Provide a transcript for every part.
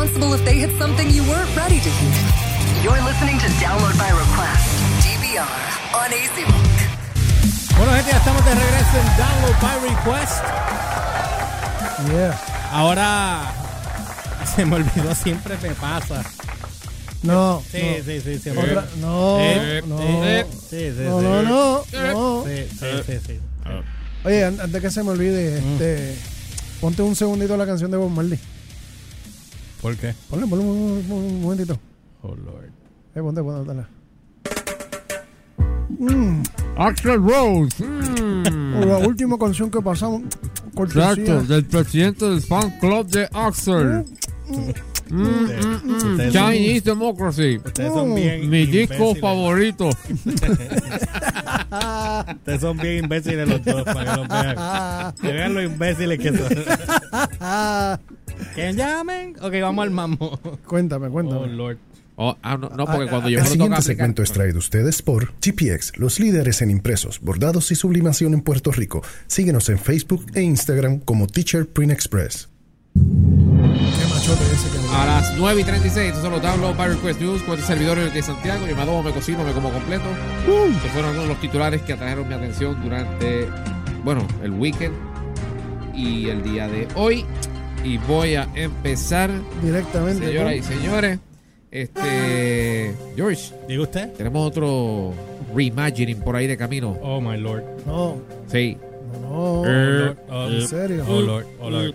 responsible if they hit something you weren't ready to hear. You're listening to Download by Request, DVR, on AC Rock. Bueno, gente, ya estamos de regreso en Download by Request. Yeah. Ahora se me olvidó, siempre me pasa. No. Sí, no. sí, sí, sí. Otra- no, Eh, no, eh, sí, sí, no, sí. no, no, no. Sí, sí, sí, sí. Oye, an- antes que se me olvide, Mm. este, ponte un segundito la canción de Bob Marley. ¿Por qué? Ponle, ponle un, un- un momentito. Oh, Lord. Eh, ponte, ponte, dale. Mm, Axel Rose. mm. la última canción que pasamos. cortesía. Exacto, del presidente del fan club de Axel. Mm, mm, mm. Chinese Democracy. Ustedes son bien Mi disco imbéciles. favorito. Ustedes son bien imbéciles los dos, para que los vean. Que vean los imbéciles que son. ¿Que llamen? Ok, vamos al mambo. Cuéntame, cuéntame. Oh, Lord. Oh, ah, no, no, porque cuando yo El siguiente segmento es traído a ustedes por GPX, los líderes en impresos, bordados y sublimación en Puerto Rico. Síguenos en Facebook e Instagram como Teacher Print Express. Qué machote ese que A las 9 y 36, estos son los Download by Request News con este servidor de Santiago. Yo me adobo, me cocino, me como completo. Que fueron algunos de los titulares que atrajeron mi atención durante, bueno, el weekend y el día de hoy. Y voy a empezar, directamente. señoras y señores. Este, George, ¿Diga usted? tenemos otro reimagining por ahí de camino. Oh, my Lord. No, Sí. no, no. Eh, Oh, ¿En serio? Oh, Lord. Oh, Lord.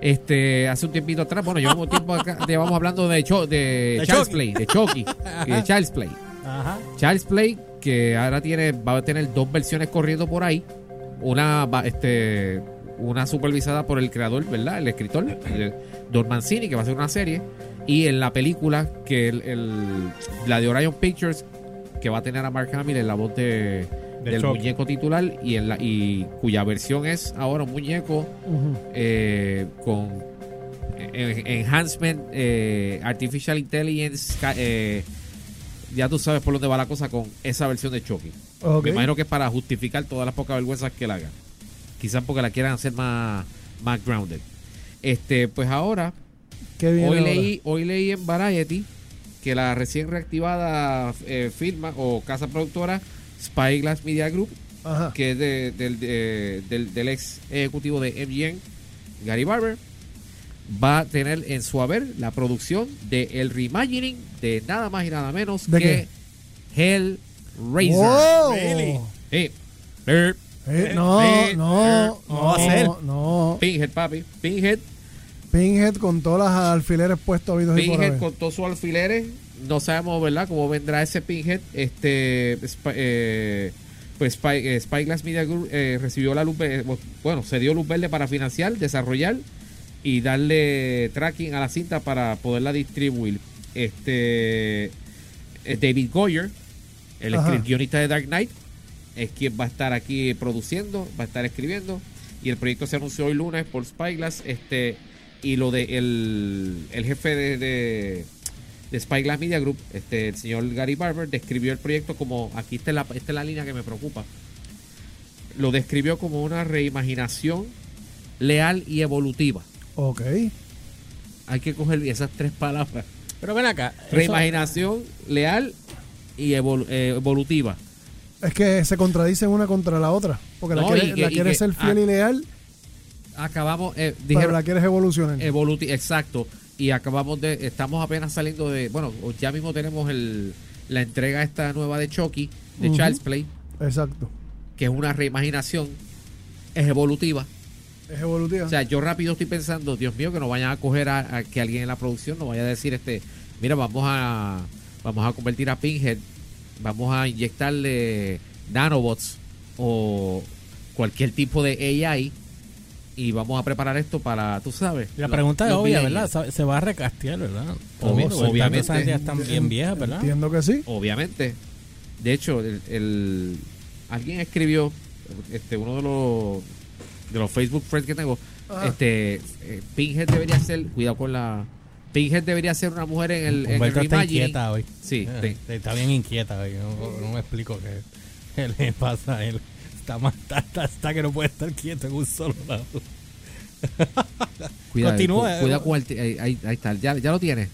Este, hace un tiempito atrás, bueno, llevamos tiempo acá, llevamos hablando de, Cho- de, De Child's Chucky. Play, de Chucky y de Child's Play. Ajá. Child's Play, que ahora tiene, va a tener dos versiones corriendo por ahí. Una, va- este, una supervisada por el creador, ¿verdad? El escritor, el- Don Mancini, que va a ser una serie. Y en la película, que el, el- la de Orion Pictures, que va a tener a Mark Hamill en la voz de, De del muñeco titular y, en la, y cuya versión es ahora un muñeco eh, con en- enhancement, eh, artificial intelligence, eh, ya tú sabes por dónde va la cosa con esa versión de Chucky. Ok. Me imagino que es para justificar todas las pocas vergüenzas que él haga. Quizás porque la quieran hacer más, más grounded. Este, pues ahora, ¿Qué hoy ahora? leí, hoy leí en Variety que la recién reactivada eh, firma o casa productora Spyglass Media Group Ajá. que es de- del, de- del, del ex ejecutivo de MGM, Gary Barber, va a tener en su haber la producción de el reimagining de nada más y nada menos ¿De que Hellraiser. ¡Wow! Really? Sí. Er, Eh, no, Eh, no, eh, no va a ser. No, Pinhead, papi. Pinhead. Pinhead con todas las alfileres puestos habidos Pinhead con todos sus alfileres. No sabemos, ¿verdad?, cómo vendrá ese Pinhead. Este. Eh, pues Spy- eh, Spyglass Media Group eh, recibió la luz. ve- Bueno, se dio luz verde para financiar, desarrollar y darle tracking a la cinta para poderla distribuir. Este. eh, David Goyer, el guionista de Dark Knight, es quien va a estar aquí produciendo, va a estar escribiendo. Y el proyecto se anunció hoy lunes por Spyglass. Este, y lo de el, el jefe de, de, de Spyglass Media Group, este, el señor Gary Barber, describió el proyecto como, aquí está la, esta es la línea que me preocupa, lo describió como una reimaginación leal y evolutiva. Ok. Hay que coger esas tres palabras. Pero ven acá. eso- Reimaginación leal y evolu- eh, evolutiva. Es que se contradicen una contra la otra. Porque la quieres, la que- ser fiel y leal, Acabamos, eh, pero la quieres evolucionar. Evoluti, exacto. Y acabamos de, estamos apenas saliendo de, bueno, ya mismo tenemos el, la entrega esta nueva de Chucky, de Ujú. Child's Play, Exacto. que es una reimaginación, es evolutiva. Es evolutiva. O sea, yo rápido estoy pensando, Dios mío, que no vayan a coger a, a que alguien en la producción nos vaya a decir, este, mira, vamos a, vamos a convertir a Pinhead, vamos a inyectarle nanobots o cualquier tipo de AI y vamos a preparar esto para, tú sabes. La los- pregunta es obvia. ¿verdad? Se- va a recastear, ¿verdad? Oh, sí, porque obviamente. Esa gente ya están bien viejas, ¿verdad? Entiendo que sí. Obviamente. De hecho, el, el- alguien escribió, este, uno de los de los Facebook friends que tengo, Ajá. este, eh, Pinhead debería ser, cuidado con la, Pinhead debería ser una mujer en el, en el está inquieta hoy. Sí, Eh, sí. Está bien inquieta hoy. No, no me explico qué, qué le pasa a él. Está, más, está, está- está que no puede estar quieto en un solo lado. Cuida, Continúa, cu- eh, con el ahí, ahí- ahí está, ya, ya lo tiene.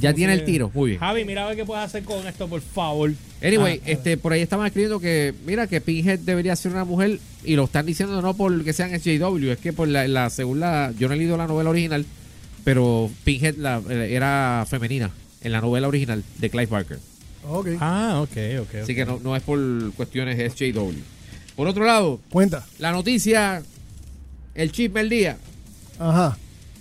Ya tiene el tiro, muy bien. Javi, mira a ver qué puedes hacer con esto, por favor. Anyway, Ah, este, por ahí estaban escribiendo que, mira, que Pinhead debería ser una mujer y lo están diciendo no por que sean SJW, es que por la, la según la, yo no he leído la novela original, pero Pinhead la- eh, era femenina en la novela original de Clive Barker. Ok. Ah, ok, ok. Así que no, no es por cuestiones SJW. Por otro lado, Cuenta. la noticia, el chisme del día, Ajá.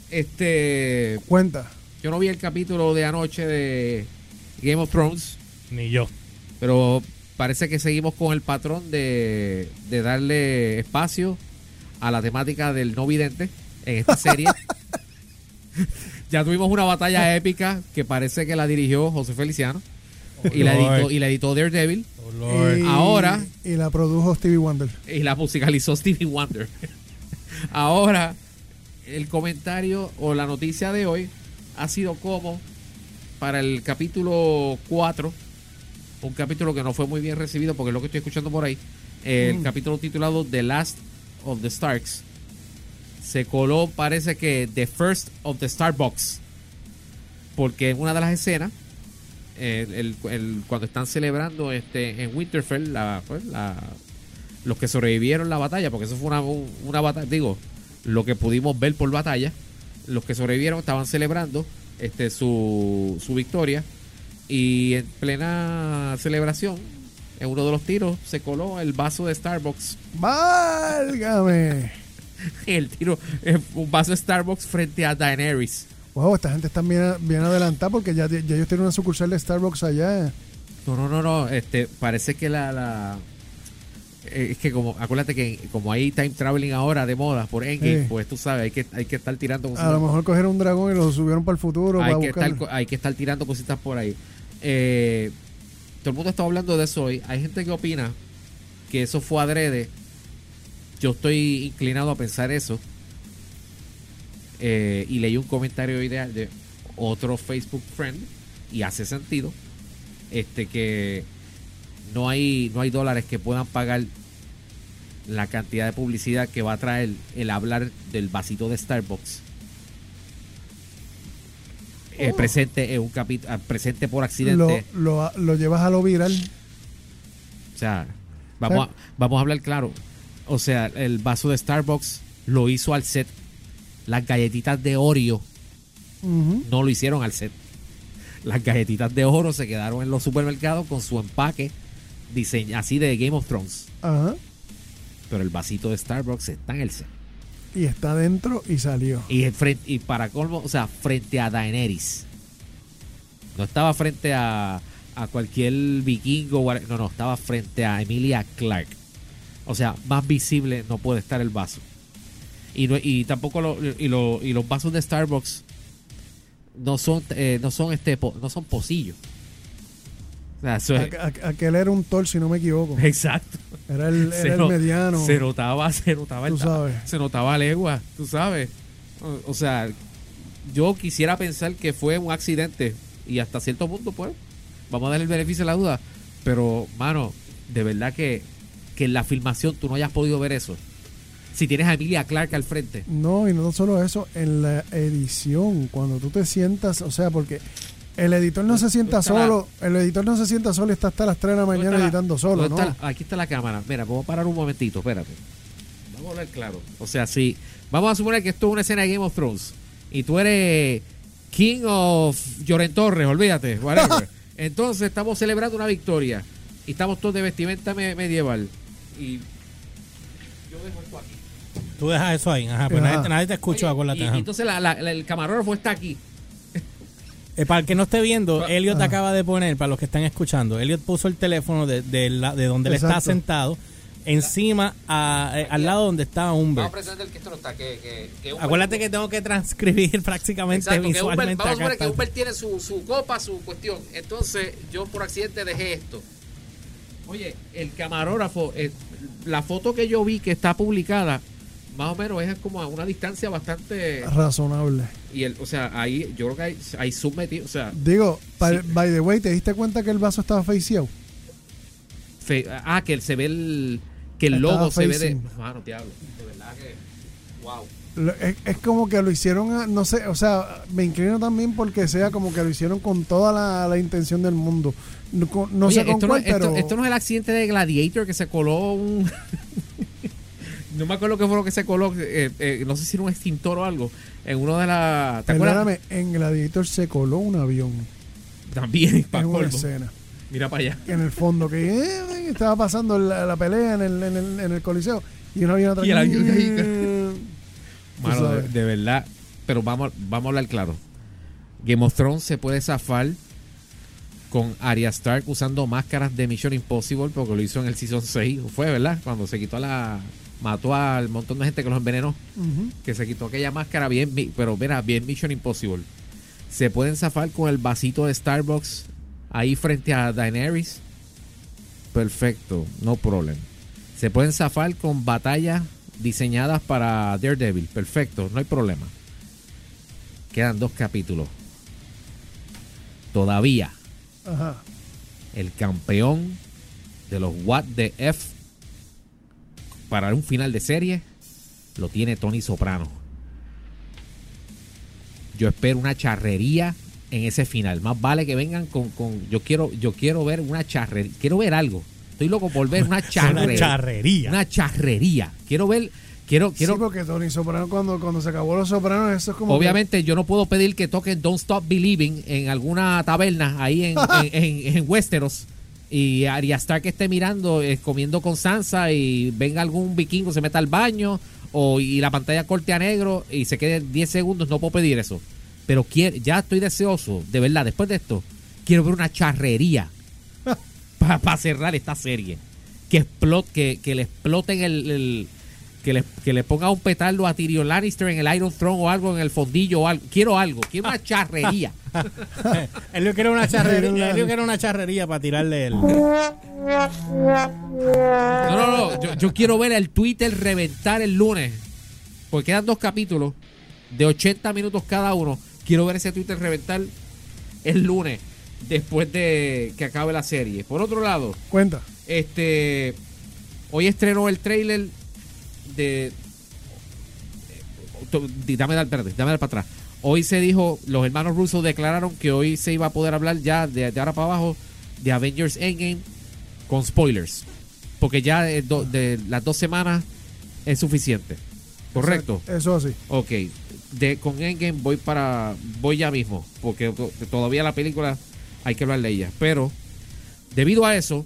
este, Cuenta. yo no vi el capítulo de anoche de Game of Thrones. Ni yo. Pero parece que seguimos con el patrón de, de darle espacio a la temática del no vidente en esta serie. ya tuvimos una batalla épica que parece que la dirigió José Feliciano y, la Lord. editó, y la editó Daredevil Oh. Y- Ahora- Y la produjo Stevie Wonder. y la musicalizó Stevie Wonder. Ahora, el comentario o la noticia de hoy ha sido como para el capítulo 4, un capítulo que no fue muy bien recibido porque es lo que estoy escuchando por ahí, el Mm. capítulo titulado The Last of the Starks, se coló parece que The First of the Starbucks, porque en una de las escenas, cuando están celebrando este en Winterfell, la, pues, la- los que sobrevivieron la batalla, porque eso fue una, un- una batalla, digo, lo que pudimos ver por batalla, los que sobrevivieron estaban celebrando este su, su victoria y en plena celebración, en uno de los tiros, se coló el vaso de Starbucks. ¡Válgame! El tiro, eh, un vaso de Starbucks frente a Daenerys. Wow, esta gente está bien, bien adelantada porque ya, ya ellos tienen una sucursal de Starbucks allá. No, no, no, no. Este, parece que la, la eh, es que como, acuérdate que como hay time traveling ahora de moda por Endgame, Sí. pues tú sabes, hay que, hay que estar tirando A cositas. lo mejor cogieron un dragón y lo subieron para el futuro. hay para que, buscar. estar, hay que estar tirando cositas por ahí. Eh, todo el mundo está hablando de eso hoy. Hay gente que opina que eso fue adrede. Yo estoy inclinado a pensar eso. Eh, y leí un comentario hoy de, de otro Facebook friend y hace sentido. Este que no hay, no hay dólares que puedan pagar la cantidad de publicidad que va a traer el hablar del vasito de Starbucks. Eh, Oh. presente en un capítulo presente por lo, accidente lo, lo llevas a lo viral. o sea vamos a, vamos a hablar claro o sea el vaso de Starbucks lo hizo al set. Las galletitas de Oreo no lo hicieron al set. Las galletitas de oro se quedaron en los supermercados con su empaque diseño así de Game of Thrones. Ajá. pero el vasito de Starbucks está en el set. Y está dentro y salió. y, frente, y para colmo o sea frente a Daenerys. No estaba frente a, a cualquier vikingo no no estaba frente a Emilia Clark o sea más visible no puede estar el vaso y, no- y tampoco lo- y, lo- y los vasos de Starbucks no son eh, no son este no son pocillos o sea, es- aquel era un Thor, si no me equivoco. exacto Era el, era el no- mediano. Se notaba, se notaba, Tú sabes. se notaba legua, tú sabes. O, o sea, yo quisiera pensar que fue un accidente y hasta cierto punto, pues, vamos a darle el beneficio de la duda. Pero, mano, de verdad que, que en la filmación tú no hayas podido ver eso. Si tienes a Emilia Clark al frente. No, y no solo eso, en la edición, cuando tú te sientas, o sea, porque el editor no se sienta la- solo, el editor no se sienta solo y está hasta las 3 de la ¿Dónde mañana la- editando solo, ¿no? la- aquí está la cámara. Mira, vamos a parar un momentito, espérate. Vamos a hablar claro. O sea, si vamos a suponer que esto es una escena de Game of Thrones y tú eres King of Lloren Torres, olvídate, whatever. Entonces estamos celebrando una victoria y estamos todos de vestimenta me- medieval. Y yo dejo esto aquí. Tú dejas eso ahí. Ajá, pues Ajá. nadie, nadie te escuchó, acuérdate. y, ajá. y entonces la- la- la- el camarógrafo está aquí. Eh, para el que no esté viendo. Elliot acaba de poner, para los que están escuchando, Elliot puso el teléfono de, de la- de donde él está Exacto. sentado encima, a- eh, al lado donde estaba Humber. Vamos a pretender que esto no está. Que, que, que Humbert- Acuérdate que tengo que transcribir prácticamente Exacto, que Humbert- visualmente vamos a que está. Humbert tiene su, su copa, su cuestión. Entonces, yo por accidente dejé esto. Oye, el camarógrafo, eh, la foto que yo vi que está publicada, más o menos es como a una distancia bastante. Razonable. Y el, o sea, ahí yo creo que hay, hay zoom metido. O sea, Digo, Sí. by the way, ¿te diste cuenta que el vaso estaba faceado? fe- ah, que se ve el. Que el Estaba logo se ve de. Mano, diablo. De verdad que. Wow. Es, es como que lo hicieron, a- no sé, o sea, me inclino también porque sea como que lo hicieron con toda la, la intención del mundo. No, no Oye, sé con esto, cuál, no, esto- pero esto no es el accidente de Gladiator que se coló un. no me acuerdo qué fue lo que se coló. eh, eh, no sé si era un extintor o algo. En uno de las. Perdóname, en Gladiator se coló un avión También, para en una escena. Mira para allá. En el fondo, que eh, estaba pasando la, la pelea en el, en, el, en el coliseo y un avión atrás. Y el avión Mano, de, verdad. Pero vamos, vamos a hablar claro. Game of Thrones se puede zafar con Arya Stark usando máscaras de Mission Impossible porque lo hizo en el Season 6. Fue, ¿verdad? Cuando se quitó la... Mató al montón de gente que los envenenó. Que se quitó aquella máscara bien... Pero mira, bien Mission Impossible. Se pueden zafar con el vasito de Starbucks ahí frente a Daenerys. Perfecto, no problem. Se pueden zafar con batallas diseñadas para Daredevil. Perfecto, no hay problema. Quedan dos capítulos. Todavía Ajá. el campeón de los What the F para un final de serie lo tiene Tony Soprano. Yo espero una charrería en ese final. Más vale que vengan con, con- yo quiero yo quiero ver una charrería, quiero ver algo. Estoy loco por ver una charrería. Una charrería. Una charrería. Quiero ver quiero quiero sí, porque Tony Soprano, cuando, cuando se acabó Los Sopranos, eso es como. que- Obviamente yo no puedo pedir que toquen Don't Stop Believing en alguna taberna ahí en, en, en- en Westeros y Arya Stark esté mirando, eh, comiendo con Sansa y venga algún vikingo, se meta al baño o y la pantalla corte a negro y se quede 10 segundos, no puedo pedir eso. Pero quiero, ya estoy deseoso, de verdad, después de esto, quiero ver una charrería para cerrar esta serie. Que explote, que, que le exploten el, el- que le, que le ponga un petardo a Tyrion Lannister en el Iron Throne o algo en el fondillo o algo. Quiero algo, quiero una charrería. Él lo que era una charrería, él era una charrería para tirarle el. No, no, no. Yo, yo quiero ver el Twitter reventar el lunes. Porque quedan dos capítulos de 80 minutos cada uno. Quiero ver ese Twitter reventar el lunes después de que acabe la serie. Por otro lado, Cuenta. Este. Hoy estrenó el trailer de. di- Dame, dar- dame dar para atrás. Hoy se dijo, los hermanos rusos declararon que hoy se iba a poder hablar ya de, de ahora para abajo de Avengers Endgame con spoilers. Porque ya de, do- de las dos semanas es suficiente. ¿Correcto? Eso así. Ok, de, con Endgame voy para voy ya mismo, porque to- todavía la película hay que hablar de ella. Pero debido a eso,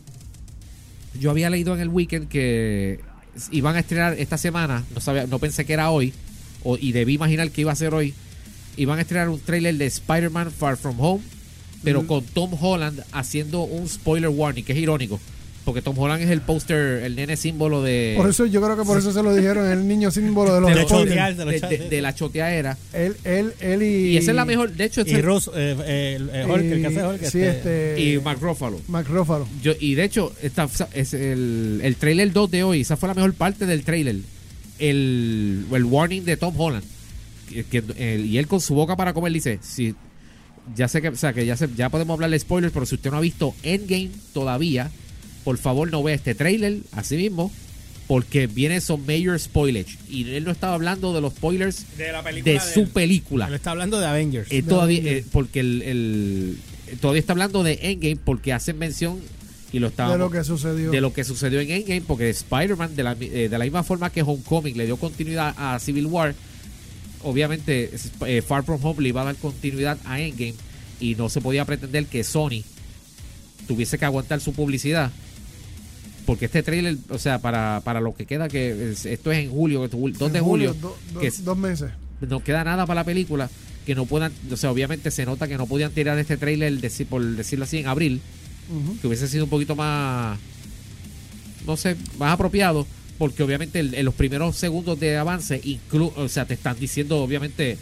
yo había leído en el weekend que iban a estrenar esta semana, no sabía, no pensé que era hoy, o, y debí imaginar que iba a ser hoy. Iban a estrenar un trailer de Spider-Man Far From Home, pero con Tom Holland haciendo un spoiler warning, que es irónico, porque Tom Holland es el póster, el nene símbolo de, Por eso yo creo que por eso se lo dijeron, el niño símbolo de los De spoilers. chotear, de los de- de- de la choteadera. Él, él, él y. Y esa es la mejor, de hecho, Y es- Ross, eh, eh, el, el Hulk, el que hace Hulk, Sí, este. y Mark Ruffalo. Mark Ruffalo. Yo, y de hecho, esta, es el, el trailer 2 de hoy, esa fue la mejor parte del trailer. El, el warning de Tom Holland. Que, eh, y él con su boca para comer dice, si, ya sé que, o sea, que ya, se- ya podemos hablar de spoilers, pero si usted no ha visto Endgame todavía, por favor no vea este trailer, así mismo, porque viene son major spoilers. Y él no estaba hablando de los spoilers de la película de su película. Él está hablando de Avengers. Eh, De todavía, Avengers. eh, porque el, el- todavía está hablando de Endgame porque hacen mención y lo está de lo que sucedió. de lo que sucedió en Endgame porque Spider-Man de la, eh, de la misma forma que Homecoming le dio continuidad a Civil War obviamente eh, Far From Home le iba a dar continuidad a Endgame y no se podía pretender que Sony tuviese que aguantar su publicidad porque este trailer, o sea, para, para lo que queda, que es- esto es en julio, 2 de En julio, do- do- que es- dos meses. no queda nada para la película que no puedan, o sea, obviamente se nota que no podían tirar este trailer, por decirlo así, en abril, que hubiese sido un poquito más, no sé, más apropiado, porque obviamente en los primeros segundos de avance, inclu o sea, te están diciendo obviamente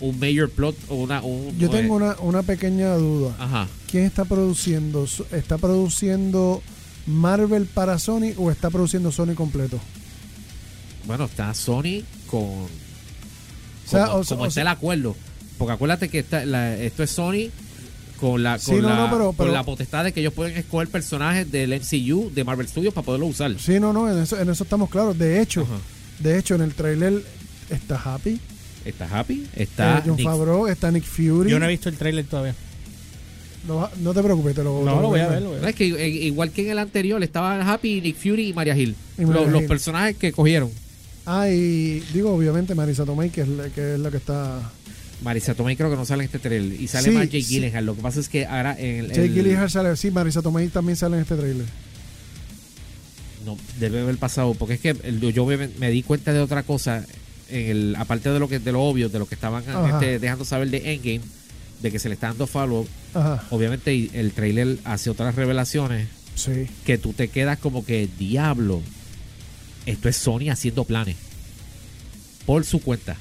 un major plot o una... Un, Yo eh, tengo una, una pequeña duda. Ajá. ¿Quién está produciendo? ¿Está produciendo Marvel para Sony o está produciendo Sony completo? Bueno, está Sony con... O sea, como o sea- como o está sea- el acuerdo. Porque acuérdate que esta- la- esto es Sony con la, Sí, con, no, la, no, pero- con la potestad de que ellos pueden escoger personajes del MCU de Marvel Studios para poderlo usar. Sí, no, no, en eso, en eso estamos claros. De hecho, Ajá. de hecho, en el trailer está Happy, Está Happy, eh, está John Nick- Favreau, está Nick Fury. Yo no he visto el trailer todavía. Va- no te preocupes, te lo No, te lo voy a ver. lo voy a No, ver. es que eh, igual que en el anterior estaban Happy, Nick Fury y Maria Hill. Y Maria Los, personajes que cogieron. Ah, y digo, obviamente, Marisa Tomei, que es la que, es la que está. Marisa Tomei creo que no sale en este trailer. Y sale Sí, más Jake sí. Gyllenhaal. Lo que pasa es que ahora en el... Jake el- Gyllenhaal sale. Sí, Marisa Tomei también sale en este trailer. No, debe haber pasado. Porque es que el- yo me, me di cuenta de otra cosa. En el, aparte de lo que de lo obvio, de lo que estaban este, dejando saber de Endgame, de que se le está dando follow. Ajá, Obviamente y el trailer hace otras revelaciones sí. que tú te quedas como que diablo. Esto es Sony haciendo planes. Por su cuenta.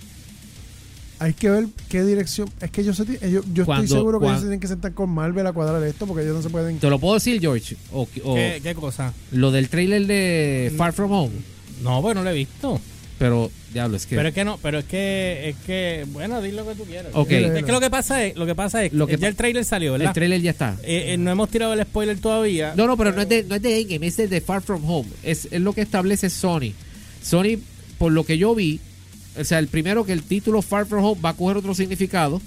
Hay que ver qué dirección. Es que yo, sé, ellos, yo Cuando- estoy seguro que cuan- ellos tienen que sentar con Marvel a cuadrar esto porque ellos no se pueden. ¿Te lo puedo decir, George? O, o ¿Qué, qué cosa? lo del trailer de Far From Home. No, pues no lo he visto. Pero, diablo, es que. Pero es que no, pero es que, es que, bueno, di lo que tú quieras. Ok. Es que lo que pasa es, lo que pasa es Lo que ya el trailer salió, ¿verdad? el trailer ya está. Eh, eh, no hemos tirado el spoiler todavía. No, no, pero no es de, no es de Endgame, es de, de Far From Home. Es, es lo que establece Sony. Sony, por lo que yo vi, o sea, el primero que el título Far From Home va a coger otro significado.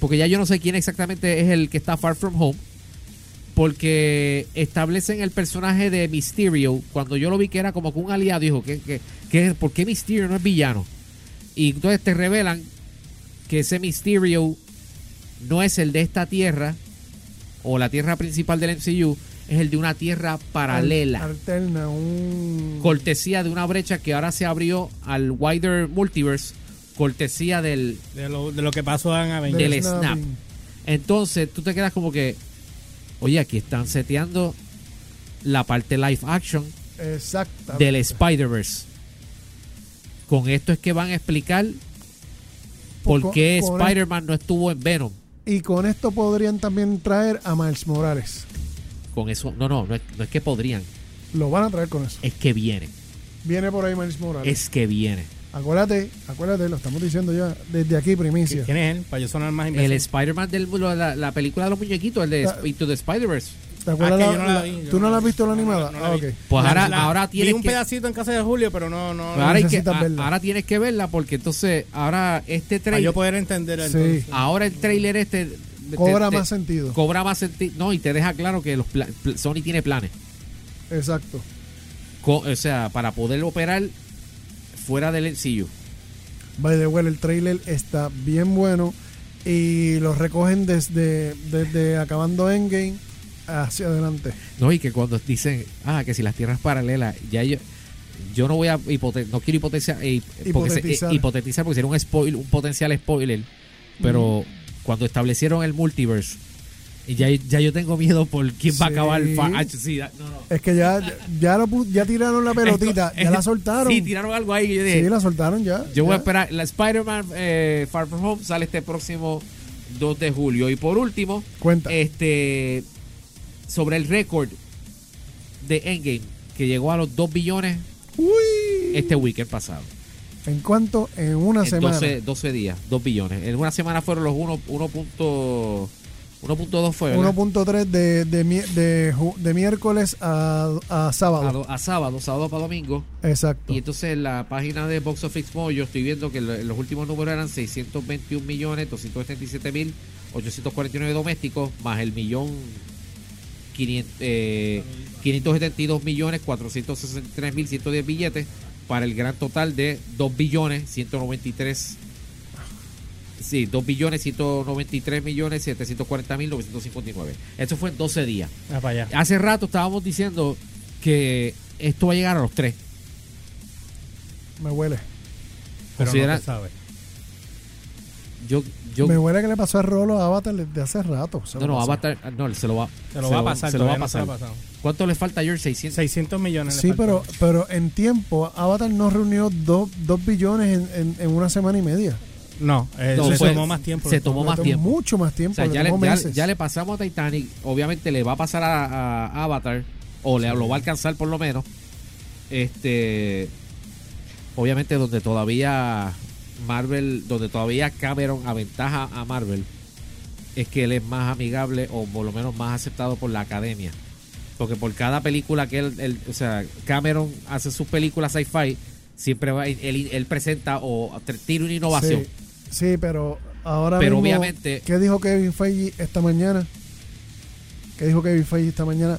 Porque ya yo no sé quién exactamente es el que está Far From Home. Porque establecen el personaje de Mysterio. Cuando yo lo vi que era como que un aliado, dijo, que, que, que- ¿por qué Mysterio no es villano? Y entonces te revelan que ese Mysterio no es el de esta tierra o la tierra principal del MCU, es el de una tierra paralela. Alterna, un. cortesía de una brecha que ahora se abrió al wider multiverse, cortesía del... De lo, de lo que pasó en Avengers. del snap. Entonces tú te quedas como que, oye, aquí están seteando la parte live action del Spider-Verse. Con esto es que van a explicar por Con- qué Spider-Man no estuvo en Venom. Y con esto podrían también traer a Miles Morales. Con eso, no, no, no es, no es que podrían, Lo van a traer con eso. es que viene, Viene por ahí Miles Morales. es que viene. Acuérdate, acuérdate, lo estamos diciendo ya desde aquí, primicia. ¿Quién es él? Para yo sonar más El imbécil. Spider-Man de la, la película de los muñequitos, el de Into the Spider-Verse. ¿Te acuerdas Ah, la- no la la- vi, ¿Tú no no la la has vi. visto la no, animada? no la ah, vi. ok. Pues La- ahora, la- ahora Vi tienes un que... pedacito en casa de Julio, pero no, no, Pues no ahora, hay que- necesitas a- verla. ahora tienes que verla porque entonces ahora este para trailer yo poder entender Sí. entonces. ahora el trailer este te- Cobra te- más sentido. cobra más sentido no y te deja claro que los Sony tiene planes Exacto. Co- o sea para poder operar fuera del MCU By the way, el trailer está bien bueno y lo recogen desde, desde acabando Endgame hacia adelante. no y que cuando dicen ah que si las tierras paralelas ya yo yo no voy a hipote- no quiero hipotetizar eh, porque Hipotetizar. eh, hipotetizar porque sería un spoil un potencial spoiler pero cuando establecieron el multiverse y ya, ya yo tengo miedo por quién va a acabar fa- ah, sí, da- no, no. Es que ya, ya, lo pu- ya tiraron la pelotita, ya la soltaron. Sí, tiraron algo ahí. Yo dije, Sí, la soltaron ya. yo voy a ya. esperar. La Spider-Man eh, Far From Home sale este próximo 2 de julio. Y por último, Cuenta. este sobre el récord de Endgame, que llegó a los 2 billones Uy. este weekend pasado. ¿En cuánto? En una En semana. 12, 12 días, 2 billones. En una semana fueron los 1. 1.2 1.2 fue, ¿verdad? 1.3 de, de, de, de miércoles a, a a, sábado. do- a sábado, sábado para domingo. Exacto. Y entonces en la página de Box Office Mojo yo estoy viendo que lo- los últimos números eran 621 millones 277 mil 849 domésticos más el millón 500, eh, 572 millones 463 mil 110 billetes para el gran total de 2 billones 193 Sí, 2 billones 193 millones 740 mil 959. Eso fue en 12 días. Ah, para allá. Hace rato estábamos diciendo que esto va a llegar a los 3. Me huele. Pero considera- no se sabe. Yo, yo, Me huele que le pasó a Rolo a Avatar desde hace rato. No, no. Avatar, no, se lo va, Se lo va a pasar. se lo va a todavía no se pasar. ¿Cuánto le falta a George? 600. 600 millones. Sí, pero, pero en tiempo, Avatar no reunió 2 billones en, en, en una semana y media. No, eh, No, se fue- tomó más tiempo. se tomó más tiempo. Mucho más O tiempo. sea, le ya le, tomó ya- meses. ya le pasamos a Titanic. Obviamente le va a pasar a, a Avatar. O le, lo va a alcanzar por lo menos. Este. Obviamente donde todavía Marvel, donde todavía Cameron aventaja a Marvel, es que él es más amigable o por lo menos más aceptado por la academia. Porque por cada película que él, él- o sea, Cameron hace sus películas sci-fi, siempre va, él, él presenta o tiene una innovación. Sí, sí, pero ahora Pero mismo, obviamente- ¿Qué dijo Kevin Feige esta mañana? ¿Qué dijo Kevin Feige esta mañana?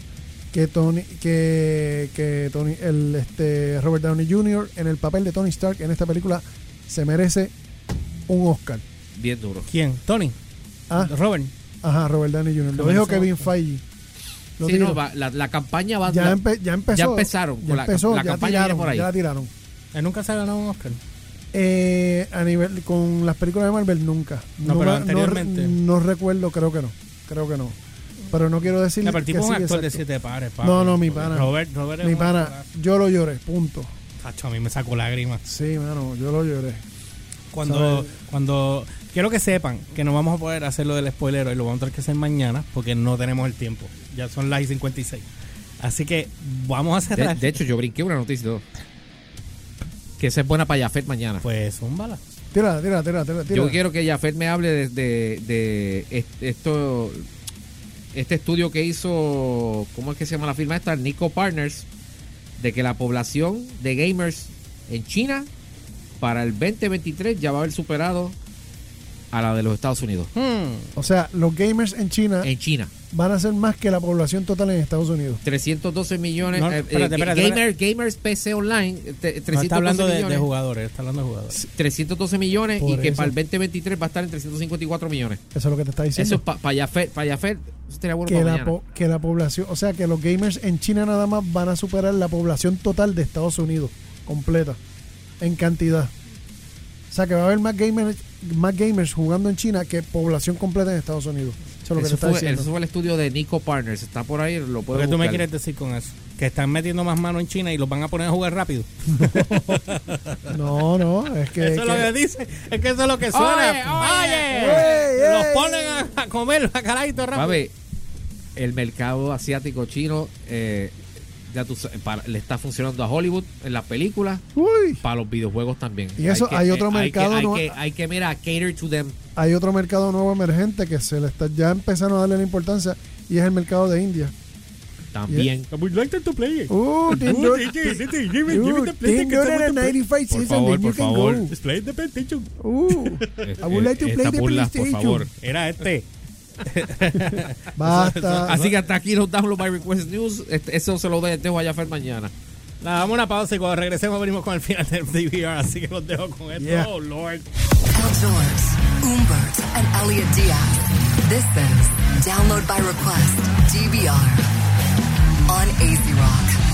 Que Tony, que, que Tony, el este Robert Downey Jr. en el papel de Tony Stark en esta película se merece un Oscar. Bien duro. ¿Quién? ¿Tony? Ah, ¿Robert? ajá, Robert Downey Jr. Lo dijo Kevin. Feige. Lo Sí, no, va- la, la campaña va ya, empe- ya empezó. ya empezaron Ya con la- empezó, la ya campaña viene tiraron, por ahí. ya la tiraron. Él nunca se ha ganado un Oscar. Eh, a nivel con las películas de Marvel nunca. No, pero me- anteriormente. No, recuerdo, creo que no. Creo que no. Pero no quiero decir No, pero tipo que un sí, actor de exacto. siete pares. papi. No, no, mi pana. Robert, Robert Mi pana, yo lo lloré, punto. Tacho, a mí me sacó lágrimas. Sí, mano, yo lo lloré. Cuando, ¿Sabes? cuando quiero que sepan que no vamos a poder hacer lo del spoiler y lo vamos a tener que hacer mañana porque no tenemos el tiempo. Ya son las y 56. Así que vamos a De, cerrar. de hecho, yo brinqué una noticia. Que esa es buena para Jafet mañana. pues un bala. Tira, tira, tira, tira. tira. Yo quiero que Jafet me hable de, de, de est- esto, este estudio que hizo, ¿cómo es que se llama la firma esta? Nico Partners, de que la población de gamers en China para el 2023 ya va a haber superado a la de los Estados Unidos. Hmm. O sea, los gamers en China En China, van a ser más que la población total en Estados Unidos. 312 millones. No, eh, espérate, eh, espérate, gamer- Gamers PC Online, eh, te- 312 No, está hablando de, millones. de jugadores. Está hablando de jugadores. 312 millones y que para el 2023 va a estar en 354 millones. Eso es lo que te está diciendo. Eso es para Jafet, eso sería bueno que para la, po- que la población, o sea, que los gamers en China nada más van a superar la población total de Estados Unidos, completa, en cantidad. O sea, que va a haber más gamers, más gamers jugando en China que población completa en Estados Unidos. Eso es lo que te Eso está fue, eso fue el estudio de Nico Partners. Está por ahí, lo ¿Por puedo qué tú me quieres decir con eso? Que están metiendo más mano en China y los van a poner a jugar rápido. No, no, es que... eso es lo que- dice. Es que eso es lo que suena. oye. Los ponen a, a comer bacalaito rápido. Papi, el mercado asiático chino eh, ya tú sabes, para- le está funcionando a Hollywood en las películas, Uy, para los videojuegos también. Y eso, que- hay otro eh, mercado, Hay que, ¿no? hay, que, hay que, mira, cater to them. Hay otro mercado nuevo emergente que se le está ya empezaron a darle la importancia y es el mercado de India. También. I would like to play it. Uh, Team Uh, Dot- DJ, DJ, give me- give me Ooh, the play Team que estamos Dot de in a play. 95 Por season, favor, then por favor. Just play the PlayStation. Uh, I would like to play Estas the burlas, por PlayStation. favor. Era este. Basta. Así que hasta aquí los Download by Request News. Este- eso se lo dejo a Jafet mañana. Nada, damos una pausa y cuando regresemos venimos con el final del DVR. Así que los dejo con esto. Yeah. Oh, Lord. Outdoors, Umbert and Elliot Diaz. This is Download by Request, DVR, on AZ Rock.